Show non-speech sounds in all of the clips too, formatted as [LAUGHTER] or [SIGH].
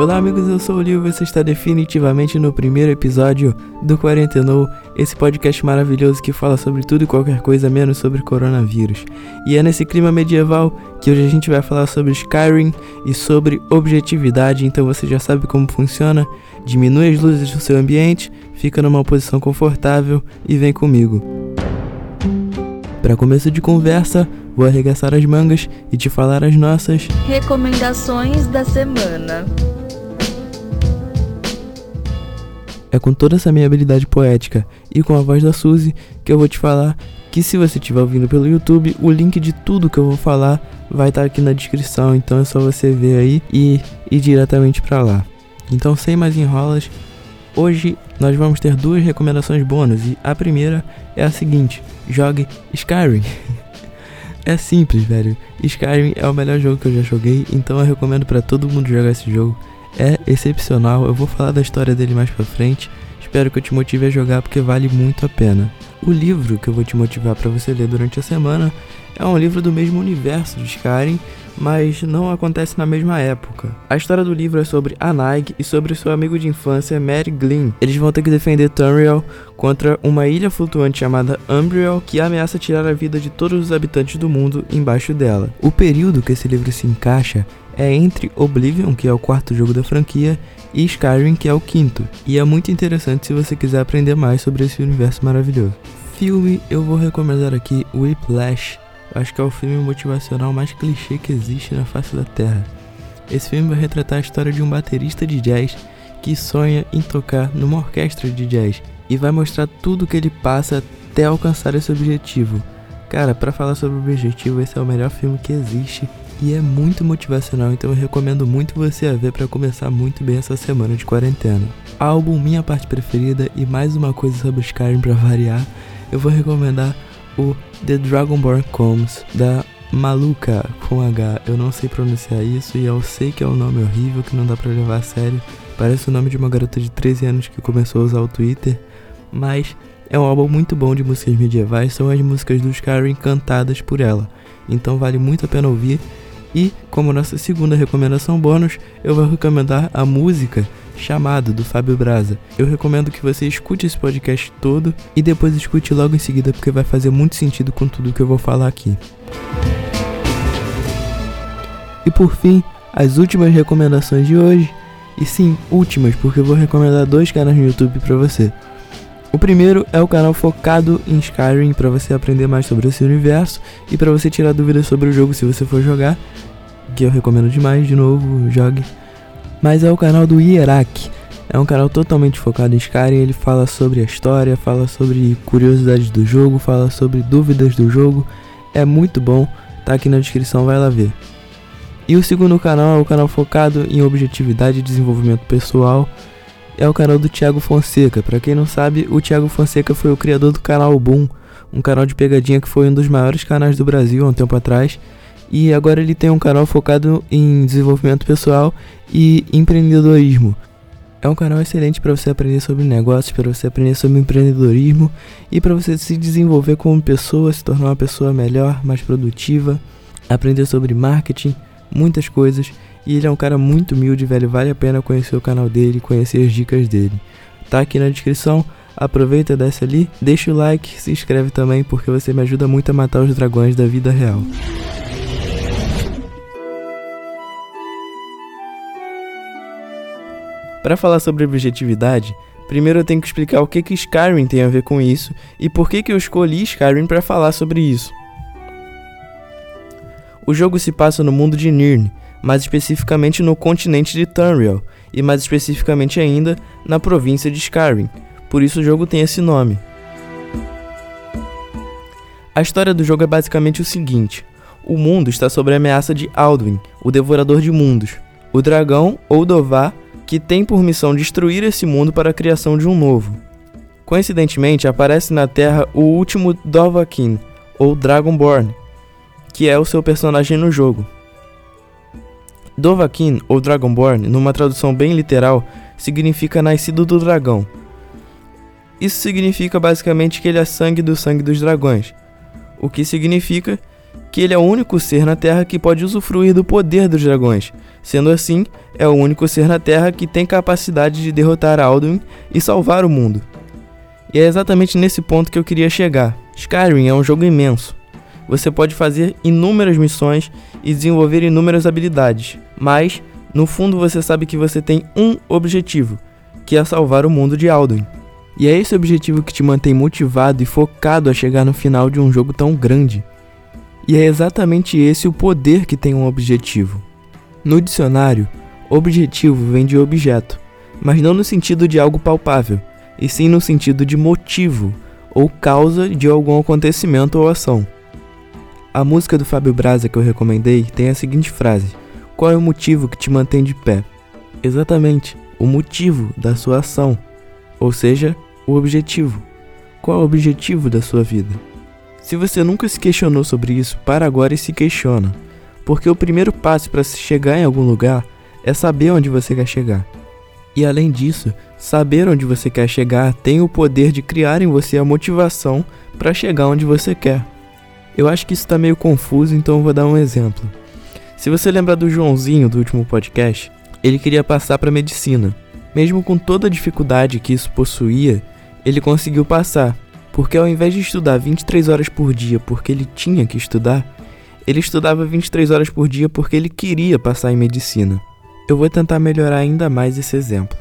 Olá amigos, eu sou o Lio e você está definitivamente no primeiro episódio do Quarentenou, esse podcast maravilhoso que fala sobre tudo e qualquer coisa menos sobre coronavírus. E é nesse clima medieval que hoje a gente vai falar sobre Skyrim e sobre objetividade, então você já sabe como funciona. Diminui as luzes do seu ambiente, fica numa posição confortável e vem comigo. Para começo de conversa, vou arregaçar as mangas e te falar as nossas recomendações da semana. É com toda essa minha habilidade poética e com a voz da Suzy que eu vou te falar que se você estiver ouvindo pelo YouTube, o link de tudo que eu vou falar vai estar tá aqui na descrição, então é só você ver aí e ir diretamente para lá. Então, sem mais enrolas, hoje nós vamos ter duas recomendações bônus e a primeira é a seguinte: jogue Skyrim. [LAUGHS] é simples, velho. Skyrim é o melhor jogo que eu já joguei, então eu recomendo para todo mundo jogar esse jogo é excepcional. Eu vou falar da história dele mais pra frente. Espero que eu te motive a jogar porque vale muito a pena. O livro que eu vou te motivar para você ler durante a semana é um livro do mesmo universo de Skyrim, mas não acontece na mesma época. A história do livro é sobre Anaig e sobre seu amigo de infância Mary Glynn. Eles vão ter que defender Tamriel contra uma ilha flutuante chamada Umbriel que ameaça tirar a vida de todos os habitantes do mundo embaixo dela. O período que esse livro se encaixa é entre Oblivion, que é o quarto jogo da franquia, e Skyrim, que é o quinto. E é muito interessante se você quiser aprender mais sobre esse universo maravilhoso. Filme, eu vou recomendar aqui Whiplash. Acho que é o filme motivacional mais clichê que existe na face da Terra. Esse filme vai retratar a história de um baterista de jazz que sonha em tocar numa orquestra de jazz e vai mostrar tudo que ele passa até alcançar esse objetivo. Cara, para falar sobre o objetivo, esse é o melhor filme que existe e é muito motivacional, então eu recomendo muito você a ver para começar muito bem essa semana de quarentena. Álbum Minha Parte Preferida e mais uma coisa sobre Skyrim para variar, eu vou recomendar o The Dragonborn Comes da Maluca com H. Eu não sei pronunciar isso e eu sei que é um nome horrível que não dá para levar a sério. Parece o nome de uma garota de 13 anos que começou a usar o Twitter, mas é um álbum muito bom de músicas medievais, são as músicas do Skyrim cantadas por ela. Então vale muito a pena ouvir e, como nossa segunda recomendação bônus, eu vou recomendar a música Chamado do Fábio Braza. Eu recomendo que você escute esse podcast todo e depois escute logo em seguida, porque vai fazer muito sentido com tudo que eu vou falar aqui. E por fim, as últimas recomendações de hoje. E sim, últimas, porque eu vou recomendar dois canais no YouTube para você. O primeiro é o canal focado em Skyrim para você aprender mais sobre esse universo e para você tirar dúvidas sobre o jogo se você for jogar, que eu recomendo demais, de novo, jogue. Mas é o canal do Hierak. É um canal totalmente focado em Skyrim, ele fala sobre a história, fala sobre curiosidades do jogo, fala sobre dúvidas do jogo. É muito bom, tá aqui na descrição, vai lá ver. E o segundo canal é o canal focado em objetividade e desenvolvimento pessoal é o canal do Thiago Fonseca. Para quem não sabe, o Thiago Fonseca foi o criador do canal Boom, um canal de pegadinha que foi um dos maiores canais do Brasil há um tempo atrás. E agora ele tem um canal focado em desenvolvimento pessoal e empreendedorismo. É um canal excelente para você aprender sobre negócios, para você aprender sobre empreendedorismo e para você se desenvolver como pessoa, se tornar uma pessoa melhor, mais produtiva, aprender sobre marketing, muitas coisas. E ele é um cara muito humilde, velho. Vale a pena conhecer o canal dele, conhecer as dicas dele. Tá aqui na descrição. Aproveita, desce ali, deixa o like, se inscreve também, porque você me ajuda muito a matar os dragões da vida real. Para falar sobre objetividade, primeiro eu tenho que explicar o que que Skyrim tem a ver com isso e por que que eu escolhi Skyrim para falar sobre isso. O jogo se passa no mundo de Nirn, mais especificamente no continente de Tamriel, e mais especificamente ainda na província de Skyrim, por isso o jogo tem esse nome. A história do jogo é basicamente o seguinte: o mundo está sob a ameaça de Alduin, o Devorador de Mundos, o dragão ou Dová que tem por missão destruir esse mundo para a criação de um novo. Coincidentemente, aparece na Terra o último Dovahkiin, ou Dragonborn, que é o seu personagem no jogo. Dovahkiin, ou Dragonborn, numa tradução bem literal, significa nascido do dragão. Isso significa basicamente que ele é sangue do sangue dos dragões, o que significa que ele é o único ser na Terra que pode usufruir do poder dos dragões. Sendo assim, é o único ser na Terra que tem capacidade de derrotar Alduin e salvar o mundo. E é exatamente nesse ponto que eu queria chegar. Skyrim é um jogo imenso. Você pode fazer inúmeras missões e desenvolver inúmeras habilidades, mas no fundo você sabe que você tem um objetivo, que é salvar o mundo de Alduin. E é esse objetivo que te mantém motivado e focado a chegar no final de um jogo tão grande. E é exatamente esse o poder que tem um objetivo. No dicionário, objetivo vem de objeto, mas não no sentido de algo palpável, e sim no sentido de motivo ou causa de algum acontecimento ou ação. A música do Fábio Braza que eu recomendei tem a seguinte frase: Qual é o motivo que te mantém de pé? Exatamente, o motivo da sua ação, ou seja, o objetivo. Qual é o objetivo da sua vida? Se você nunca se questionou sobre isso, para agora e se questiona, porque o primeiro passo para se chegar em algum lugar é saber onde você quer chegar. E além disso, saber onde você quer chegar tem o poder de criar em você a motivação para chegar onde você quer. Eu acho que isso está meio confuso, então eu vou dar um exemplo. Se você lembrar do Joãozinho do último podcast, ele queria passar para medicina. Mesmo com toda a dificuldade que isso possuía, ele conseguiu passar, porque ao invés de estudar 23 horas por dia porque ele tinha que estudar, ele estudava 23 horas por dia porque ele queria passar em medicina. Eu vou tentar melhorar ainda mais esse exemplo.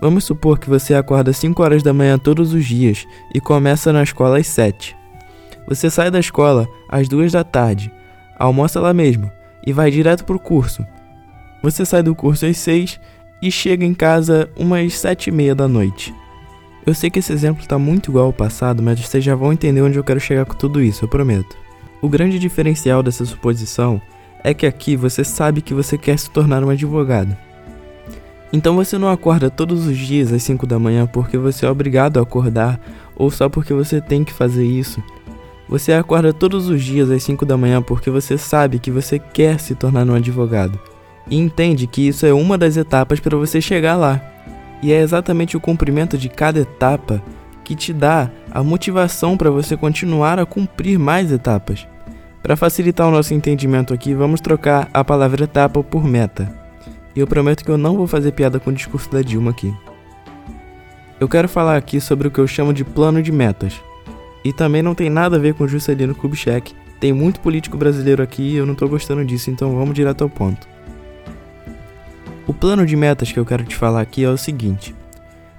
Vamos supor que você acorda 5 horas da manhã todos os dias e começa na escola às 7. Você sai da escola às 2 da tarde, almoça lá mesmo e vai direto para o curso. Você sai do curso às 6 e chega em casa umas 7 e meia da noite. Eu sei que esse exemplo está muito igual ao passado, mas vocês já vão entender onde eu quero chegar com tudo isso, eu prometo. O grande diferencial dessa suposição é que aqui você sabe que você quer se tornar um advogado. Então você não acorda todos os dias às 5 da manhã porque você é obrigado a acordar ou só porque você tem que fazer isso. Você acorda todos os dias às 5 da manhã porque você sabe que você quer se tornar um advogado e entende que isso é uma das etapas para você chegar lá. E é exatamente o cumprimento de cada etapa que te dá a motivação para você continuar a cumprir mais etapas. Para facilitar o nosso entendimento aqui, vamos trocar a palavra etapa por meta. E eu prometo que eu não vou fazer piada com o discurso da Dilma aqui. Eu quero falar aqui sobre o que eu chamo de plano de metas. E também não tem nada a ver com Juscelino Kubitschek. Tem muito político brasileiro aqui e eu não tô gostando disso, então vamos direto ao ponto. O plano de metas que eu quero te falar aqui é o seguinte: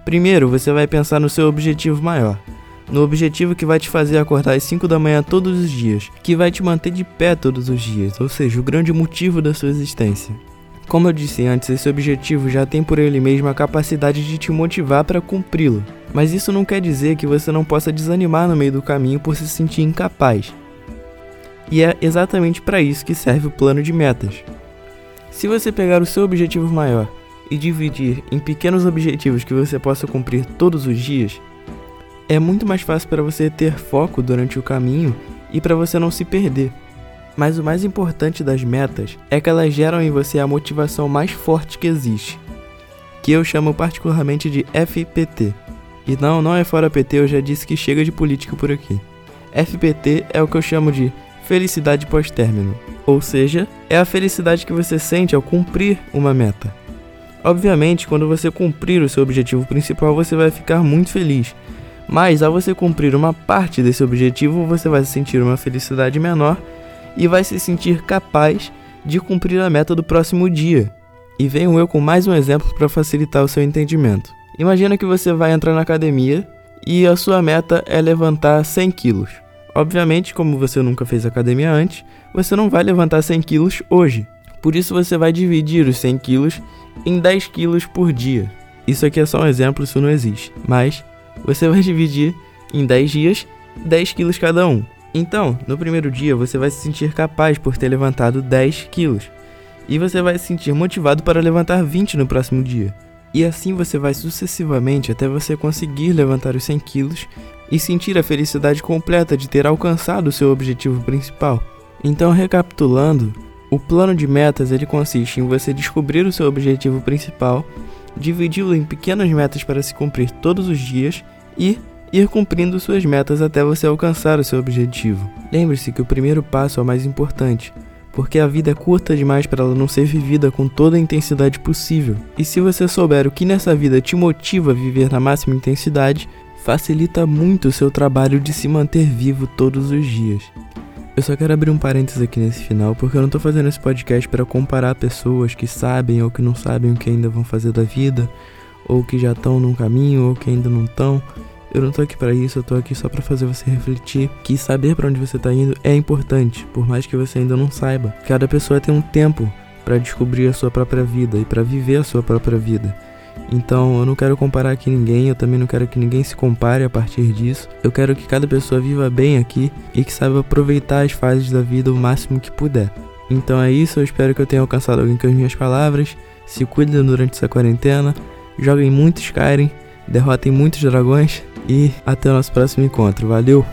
primeiro, você vai pensar no seu objetivo maior no objetivo que vai te fazer acordar às 5 da manhã todos os dias, que vai te manter de pé todos os dias, ou seja, o grande motivo da sua existência. Como eu disse antes, esse objetivo já tem por ele mesmo a capacidade de te motivar para cumpri-lo. Mas isso não quer dizer que você não possa desanimar no meio do caminho por se sentir incapaz. E é exatamente para isso que serve o plano de metas. Se você pegar o seu objetivo maior e dividir em pequenos objetivos que você possa cumprir todos os dias, é muito mais fácil para você ter foco durante o caminho e para você não se perder. Mas o mais importante das metas é que elas geram em você a motivação mais forte que existe, que eu chamo particularmente de FPT. E não, não é fora PT, eu já disse que chega de política por aqui. FPT é o que eu chamo de felicidade pós-término, ou seja, é a felicidade que você sente ao cumprir uma meta. Obviamente, quando você cumprir o seu objetivo principal, você vai ficar muito feliz, mas ao você cumprir uma parte desse objetivo, você vai sentir uma felicidade menor e vai se sentir capaz de cumprir a meta do próximo dia. E venho eu com mais um exemplo para facilitar o seu entendimento. Imagina que você vai entrar na academia e a sua meta é levantar 100 quilos. Obviamente, como você nunca fez academia antes, você não vai levantar 100 quilos hoje. Por isso você vai dividir os 100 quilos em 10 quilos por dia. Isso aqui é só um exemplo, isso não existe. Mas você vai [LAUGHS] dividir em 10 dias 10 quilos cada um. Então, no primeiro dia você vai se sentir capaz por ter levantado 10 quilos. E você vai se sentir motivado para levantar 20 no próximo dia. E assim você vai sucessivamente até você conseguir levantar os 100 quilos e sentir a felicidade completa de ter alcançado o seu objetivo principal. Então, recapitulando, o plano de metas ele consiste em você descobrir o seu objetivo principal dividi-lo em pequenas metas para se cumprir todos os dias e, ir cumprindo suas metas até você alcançar o seu objetivo. Lembre-se que o primeiro passo é o mais importante, porque a vida é curta demais para ela não ser vivida com toda a intensidade possível. E se você souber o que nessa vida te motiva a viver na máxima intensidade, facilita muito o seu trabalho de se manter vivo todos os dias. Eu só quero abrir um parênteses aqui nesse final, porque eu não tô fazendo esse podcast para comparar pessoas que sabem ou que não sabem o que ainda vão fazer da vida, ou que já estão num caminho ou que ainda não estão. Eu não tô aqui para isso, eu tô aqui só para fazer você refletir que saber para onde você tá indo é importante, por mais que você ainda não saiba. Cada pessoa tem um tempo para descobrir a sua própria vida e para viver a sua própria vida. Então eu não quero comparar aqui ninguém, eu também não quero que ninguém se compare a partir disso. Eu quero que cada pessoa viva bem aqui e que saiba aproveitar as fases da vida o máximo que puder. Então é isso, eu espero que eu tenha alcançado alguém com as minhas palavras. Se cuidem durante essa quarentena, joguem muito Skyrim, derrotem muitos dragões e até o nosso próximo encontro. Valeu!